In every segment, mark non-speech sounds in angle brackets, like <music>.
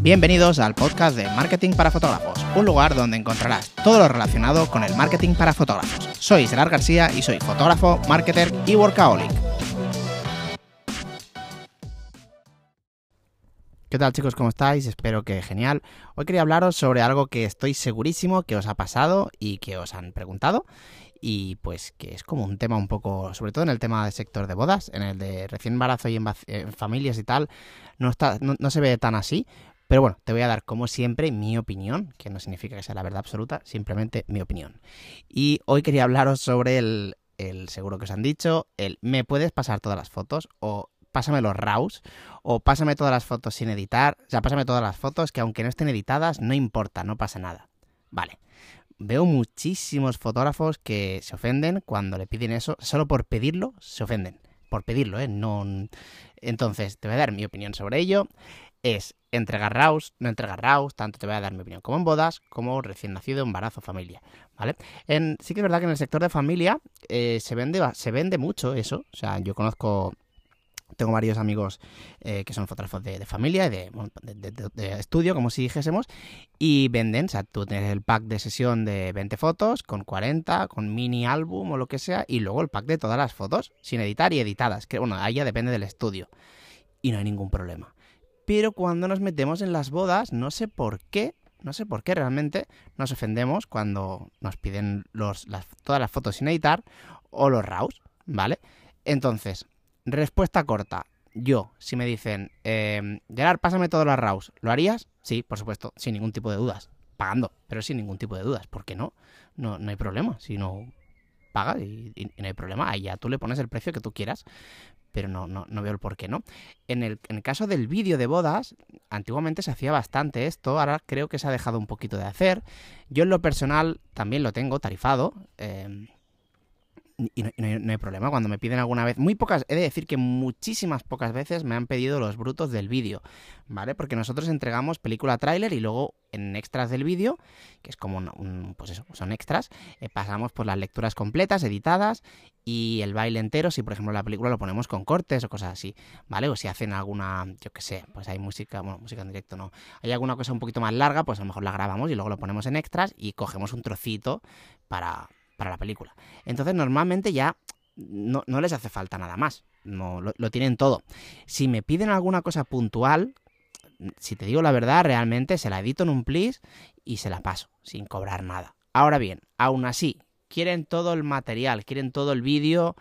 Bienvenidos al podcast de Marketing para Fotógrafos, un lugar donde encontrarás todo lo relacionado con el marketing para fotógrafos. Soy Gerard García y soy fotógrafo, marketer y workaholic. ¿Qué tal chicos? ¿Cómo estáis? Espero que genial. Hoy quería hablaros sobre algo que estoy segurísimo que os ha pasado y que os han preguntado y pues que es como un tema un poco, sobre todo en el tema del sector de bodas, en el de recién embarazo y en, familias y tal, no, está, no, se ve tan así. Pero bueno, te voy a dar como siempre mi opinión, que no significa que sea la verdad absoluta, simplemente mi opinión. Y hoy quería hablaros sobre el, el seguro que os han dicho, el me puedes pasar todas las fotos o pásame los RAWs o pásame todas las fotos sin editar, o sea, pásame todas las fotos que aunque no estén editadas, no importa, no pasa nada. Vale veo muchísimos fotógrafos que se ofenden cuando le piden eso, solo por pedirlo, se ofenden. Por pedirlo, ¿eh? No... Entonces, te voy a dar mi opinión sobre ello. Es entregar RAWs, no entregar RAWs, tanto te voy a dar mi opinión como en bodas, como recién nacido, embarazo, familia, ¿vale? En, sí que es verdad que en el sector de familia eh, se, vende, se vende mucho eso, o sea, yo conozco tengo varios amigos eh, que son fotógrafos de, familia y de, estudio, como si dijésemos, y venden, o sea, tú tienes el pack de sesión de 20 fotos con 40, con mini álbum o lo que sea, y luego el pack de todas las fotos, sin editar y editadas, que bueno, ahí ya depende del estudio, y no hay ningún problema. Pero cuando nos metemos en las bodas, no sé por qué, no sé por qué realmente nos ofendemos cuando nos piden todas las fotos sin editar o los RAWs, ¿vale? Entonces, Respuesta corta. Yo, si me dicen, eh, Gerard, pásame todos los RAWs, ¿lo harías? Sí, por supuesto, sin ningún tipo de dudas. Pagando, pero sin ningún tipo de dudas. ¿Por qué no? No, no hay problema. Si no pagas y, no hay problema, ahí ya tú le pones el precio que tú quieras. Pero no, no, no veo el por qué no. En el, en el caso del vídeo de bodas, antiguamente se hacía bastante esto, ahora creo que se ha dejado un poquito de hacer. Yo en lo personal también lo tengo tarifado. Eh, y no, hay, problema. Cuando me piden alguna vez, muy pocas, he de decir que muchísimas pocas veces me han pedido los brutos del vídeo, ¿vale? Porque nosotros entregamos película tráiler y luego en extras del vídeo, que es como un, pues eso, son extras, eh, pasamos por las lecturas completas, editadas y el baile entero, si por ejemplo la película lo ponemos con cortes o cosas así, ¿vale? O si hacen alguna, yo qué sé, pues hay música, bueno, música en directo no, hay alguna cosa un poquito más larga, pues a lo mejor la grabamos y luego lo ponemos en extras y cogemos un trocito para para la película. Entonces normalmente ya no, les hace falta nada más, no, lo, tienen todo. Si me piden alguna cosa puntual, si te digo la verdad, realmente se la edito en un plis y se la paso, sin cobrar nada. Ahora bien, aún así, quieren todo el material, quieren todo el vídeo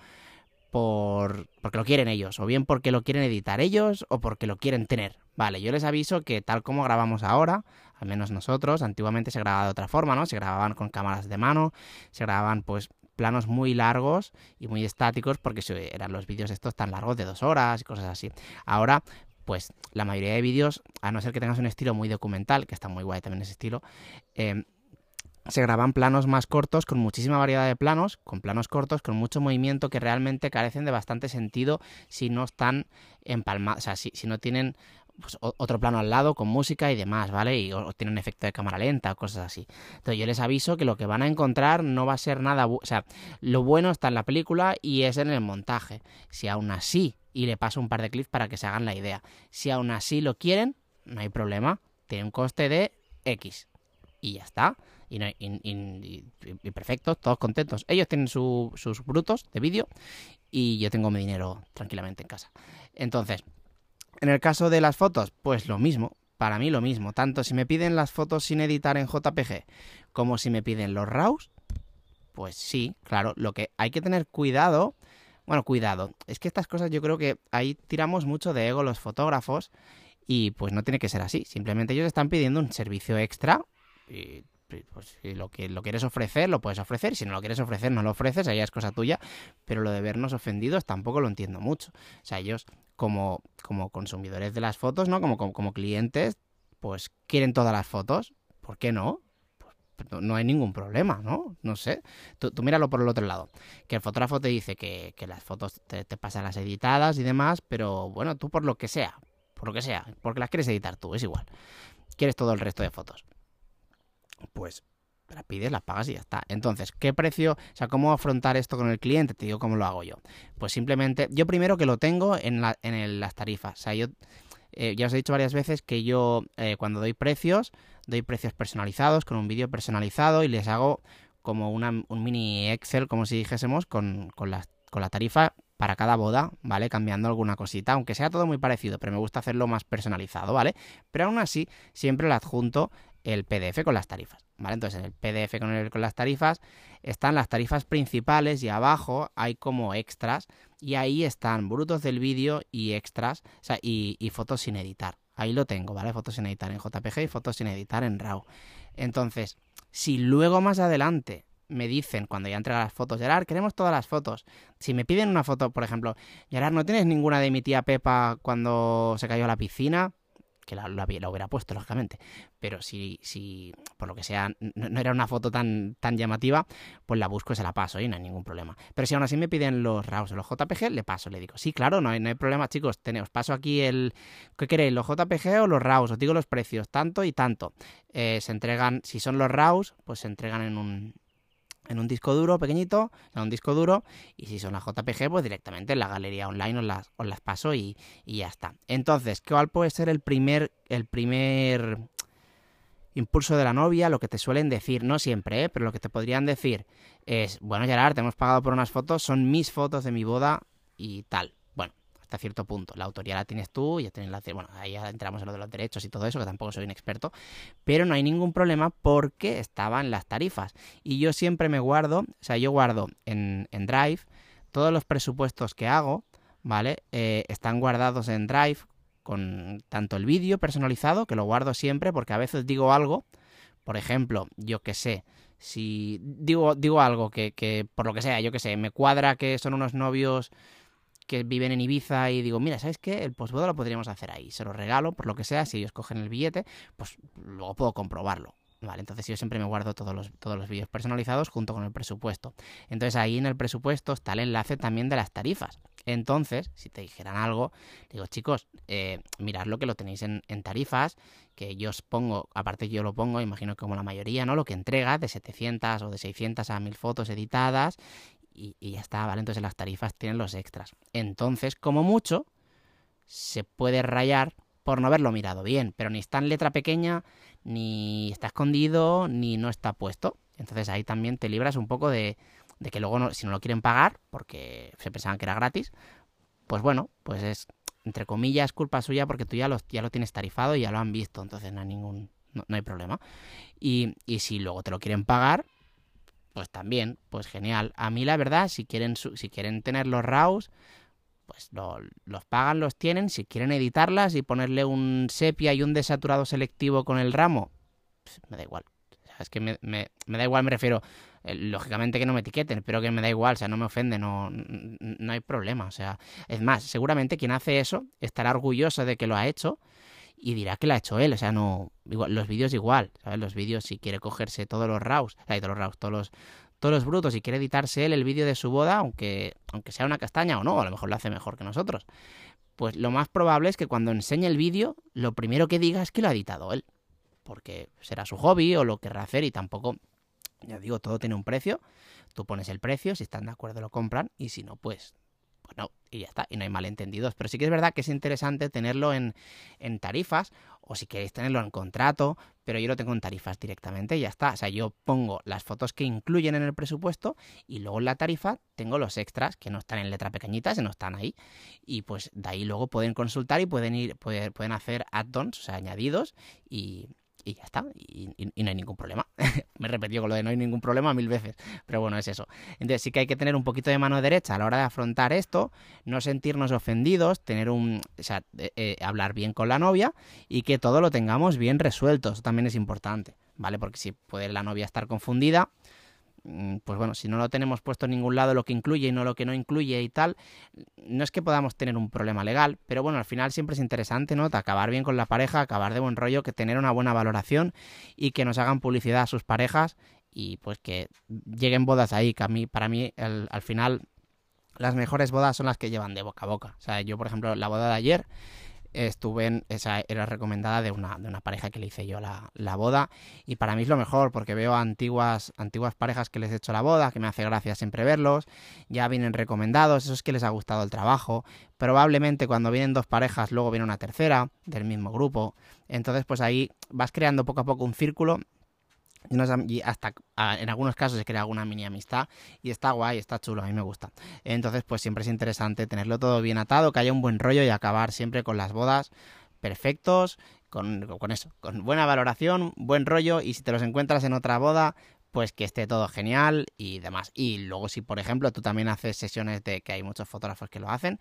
por, porque lo quieren ellos, o bien porque lo quieren editar ellos, o porque lo quieren tener. Vale, yo les aviso que tal como grabamos ahora, al menos nosotros, antiguamente se grababa de otra forma, ¿no? Se grababan con cámaras de mano, se grababan pues planos muy largos y muy estáticos porque eran los vídeos estos tan largos de dos horas y cosas así. Ahora, pues la mayoría de vídeos, a no ser que tengas un estilo muy documental, que está muy guay también ese estilo, eh, se graban planos más cortos, con muchísima variedad de planos, con planos cortos, con mucho movimiento que realmente carecen de bastante sentido si no están empalmados, o sea, si no tienen pues, otro plano al lado con música y demás, ¿vale? Y o, tiene un efecto de cámara lenta o cosas así. Entonces yo les aviso que lo que van a encontrar no va a ser nada, o sea, lo bueno está en la película y es en el montaje. Si aún así, y le paso un par de clips para que se hagan la idea, si aún así lo quieren, no hay problema, tiene un coste de X y ya está. Y, y, perfectos, todos contentos. Ellos tienen sus brutos de vídeo y yo tengo mi dinero tranquilamente en casa. Entonces, en el caso de las fotos, pues lo mismo, para mí lo mismo, tanto si me piden las fotos sin editar en JPG como si me piden los RAWs, pues sí, claro, lo que hay que tener cuidado, bueno, cuidado, es que estas cosas yo creo que ahí tiramos mucho de ego los fotógrafos y pues no tiene que ser así, simplemente ellos están pidiendo un servicio extra y pues si lo que lo quieres ofrecer, lo puedes ofrecer. Si no lo quieres ofrecer, no lo ofreces, ahí es cosa tuya. Pero lo de vernos ofendidos tampoco lo entiendo mucho. O sea, ellos como, como consumidores de las fotos, ¿no? Como, como, clientes, pues quieren todas las fotos. ¿Por qué no? Pues, no hay ningún problema, ¿no? No sé. Tú, míralo por el otro lado. Que el fotógrafo te dice que, las fotos te, te, pasan las editadas y demás, pero bueno, tú por lo que sea, por lo que sea, porque las quieres editar tú, es igual. Quieres todo el resto de fotos pues la pides, la pagas y ya está. Entonces, ¿qué precio? O sea, ¿cómo afrontar esto con el cliente? Te digo cómo lo hago yo. Pues simplemente, yo primero que lo tengo en, la, las tarifas. O sea, yo eh, ya os he dicho varias veces que yo eh, cuando doy precios, doy precios personalizados con un vídeo personalizado y les hago como un mini Excel, como si dijésemos, con, con, la, con la tarifa para cada boda, ¿vale? Cambiando alguna cosita, aunque sea todo muy parecido, pero me gusta hacerlo más personalizado, ¿vale? Pero aún así, siempre le adjunto el PDF con las tarifas, ¿vale? Entonces, en el PDF con, el, con las tarifas están las tarifas principales y abajo hay como extras y ahí están brutos del vídeo y extras, o sea, y, fotos sin editar. Ahí lo tengo, ¿vale? Fotos sin editar en JPG y fotos sin editar en RAW. Entonces, si luego más adelante me dicen cuando ya entrega las fotos, Gerard, queremos todas las fotos. Si me piden una foto, por ejemplo, Gerard, ¿no tienes ninguna de mi tía Pepa cuando se cayó a la piscina? Que la, la, hubiera puesto, lógicamente. Pero si, si por lo que sea, no, no, era una foto tan, tan llamativa, pues la busco y se la paso y no hay ningún problema. Pero si aún así me piden los RAWs o los JPG, le paso, le digo, sí, claro, no hay, no hay problema, chicos, os paso aquí el... ¿Qué queréis, los JPG o los RAWs? Os digo los precios, tanto y tanto. Eh, se entregan, si son los RAWs, pues se entregan en un, en un disco duro pequeñito, en un disco duro, y si son las JPG, pues directamente en la galería online os las, os las paso y, y, ya está. Entonces, ¿cuál puede ser el primer, el primer impulso de la novia? Lo que te suelen decir, no siempre, ¿eh? pero lo que te podrían decir es, bueno, Gerard, te hemos pagado por unas fotos, son mis fotos de mi boda y tal hasta cierto punto. La autoría la tienes tú, ya tienes la... Bueno, ahí ya entramos en lo de los derechos y todo eso, que tampoco soy un experto, pero no hay ningún problema porque estaban las tarifas. Y yo siempre me guardo, o sea, yo guardo en, en Drive todos los presupuestos que hago, ¿vale? Eh, están guardados en Drive con tanto el vídeo personalizado, que lo guardo siempre porque a veces digo algo, por ejemplo, yo que sé, si digo, digo algo que, que, por lo que sea, yo que sé, me cuadra que son unos novios que viven en Ibiza y digo, mira, ¿sabes qué? El postboda lo podríamos hacer ahí. Se lo regalo, por lo que sea, si ellos cogen el billete, pues luego puedo comprobarlo. Vale, entonces yo siempre me guardo todos los, todos los vídeos personalizados junto con el presupuesto. Entonces ahí en el presupuesto está el enlace también de las tarifas. Entonces, si te dijeran algo, digo, chicos, eh, mirad lo que lo tenéis en, en, tarifas, que yo os pongo, aparte yo lo pongo, imagino que como la mayoría, ¿no? Lo que entrega de 700 o de 600 a 1000 fotos editadas y, ya está, ¿vale? Entonces las tarifas tienen los extras. Entonces, como mucho, se puede rayar por no haberlo mirado bien, pero ni está en letra pequeña, ni está escondido, ni no está puesto. Entonces ahí también te libras un poco de, de que luego, no, si no lo quieren pagar, porque se pensaban que era gratis, pues bueno, pues es, entre comillas, culpa suya porque tú ya lo, ya lo tienes tarifado y ya lo han visto, entonces no hay ningún, no, no hay problema. Y, y si luego te lo quieren pagar, pues también, pues genial. A mí la verdad, si quieren, si quieren tener los RAWs, pues lo, los pagan, los tienen. Si quieren editarlas y ponerle un sepia y un desaturado selectivo con el ramo, pues me da igual. O sea, es que me, me, me, da igual, me refiero, eh, lógicamente que no me etiqueten, pero que me da igual, o sea, no me ofende, no, no hay problema. O sea, es más, seguramente quien hace eso estará orgulloso de que lo ha hecho y dirá que lo ha hecho él. O sea, no. Igual, los vídeos igual, ¿sabes? Los vídeos, si quiere cogerse todos los RAWs, sea, todos los RAWs, todos los, todos los brutos y quiere editarse él el vídeo de su boda, aunque, aunque sea una castaña o no, a lo mejor lo hace mejor que nosotros. Pues lo más probable es que cuando enseñe el vídeo, lo primero que diga es que lo ha editado él. Porque será su hobby o lo querrá hacer y tampoco. Ya digo, todo tiene un precio. Tú pones el precio, si están de acuerdo lo compran y si no, pues pues no, y ya está, y no hay malentendidos. Pero sí que es verdad que es interesante tenerlo en, en tarifas, o si queréis tenerlo en contrato, pero yo lo tengo en tarifas directamente y ya está. O sea, yo pongo las fotos que incluyen en el presupuesto y luego en la tarifa tengo los extras que no están en letra pequeñita, no están ahí. Y pues de ahí luego pueden consultar y pueden ir, pueden, pueden hacer add-ons, o sea, añadidos, y, y ya está, y, no hay ningún problema. <laughs> Me he repetido con lo de no hay ningún problema mil veces, pero bueno, es eso. Entonces sí que hay que tener un poquito de mano derecha a la hora de afrontar esto, no sentirnos ofendidos, tener un, o sea, eh, hablar bien con la novia y que todo lo tengamos bien resuelto, eso también es importante, ¿vale? Porque si puede la novia estar confundida, pues bueno, si no lo tenemos puesto en ningún lado lo que incluye y no lo que no incluye y tal, no es que podamos tener un problema legal, pero bueno, al final siempre es interesante, ¿no? acabar bien con la pareja, acabar de buen rollo, que tener una buena valoración y que nos hagan publicidad a sus parejas y pues que lleguen bodas ahí, que a mí, para mí, el, al final, las mejores bodas son las que llevan de boca a boca. O sea, yo, por ejemplo, la boda de ayer estuve en, esa era recomendada de una, de una pareja que le hice yo la, la, boda. Y para mí es lo mejor porque veo antiguas, antiguas parejas que les he hecho la boda, que me hace gracia siempre verlos, ya vienen recomendados, eso es que les ha gustado el trabajo, probablemente cuando vienen dos parejas luego viene una tercera del mismo grupo, entonces pues ahí vas creando poco a poco un círculo y hasta en algunos casos se crea alguna mini amistad y está guay, está chulo, a mí me gusta. Entonces, pues siempre es interesante tenerlo todo bien atado, que haya un buen rollo y acabar siempre con las bodas perfectos, con, con eso, con buena valoración, buen rollo y si te los encuentras en otra boda, pues que esté todo genial y demás. Y luego si, por ejemplo, tú también haces sesiones de que hay muchos fotógrafos que lo hacen,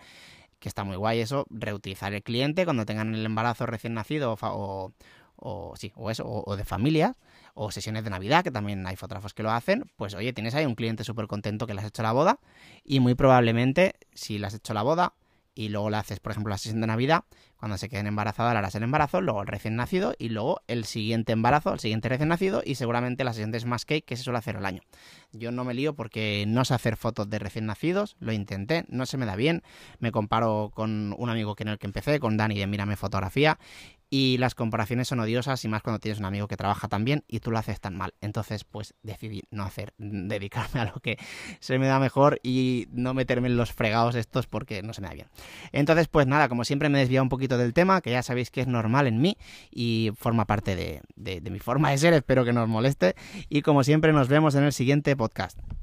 que está muy guay eso, reutilizar el cliente cuando tengan el embarazo recién nacido o, o, o sí, o eso, o, de familias, o sesiones de Navidad, que también hay fotógrafos que lo hacen, pues oye, tienes ahí un cliente súper contento que le has hecho la boda y muy probablemente si le has hecho la boda y luego le haces, por ejemplo, la sesión de Navidad, cuando se queden embarazadas le harás el embarazo, luego el recién nacido y luego el siguiente embarazo, el siguiente recién nacido y seguramente la sesión de Smash Cake que se suele hacer al año. Yo no me lío porque no sé hacer fotos de recién nacidos, lo intenté, no se me da bien, me comparo con un amigo que en el que empecé, con Dani de Mírame Fotografía y las comparaciones son odiosas y más cuando tienes un amigo que trabaja tan bien y tú lo haces tan mal. Entonces, pues decidí no hacer, <laughs> dedicarme a lo que se me da mejor y no meterme en los fregados estos porque no se me da bien. Entonces, pues nada, como siempre me he desviado un poquito del tema, que ya sabéis que es normal en mí y forma parte de, de mi forma de ser, espero que no os moleste. Y como siempre, nos vemos en el siguiente podcast.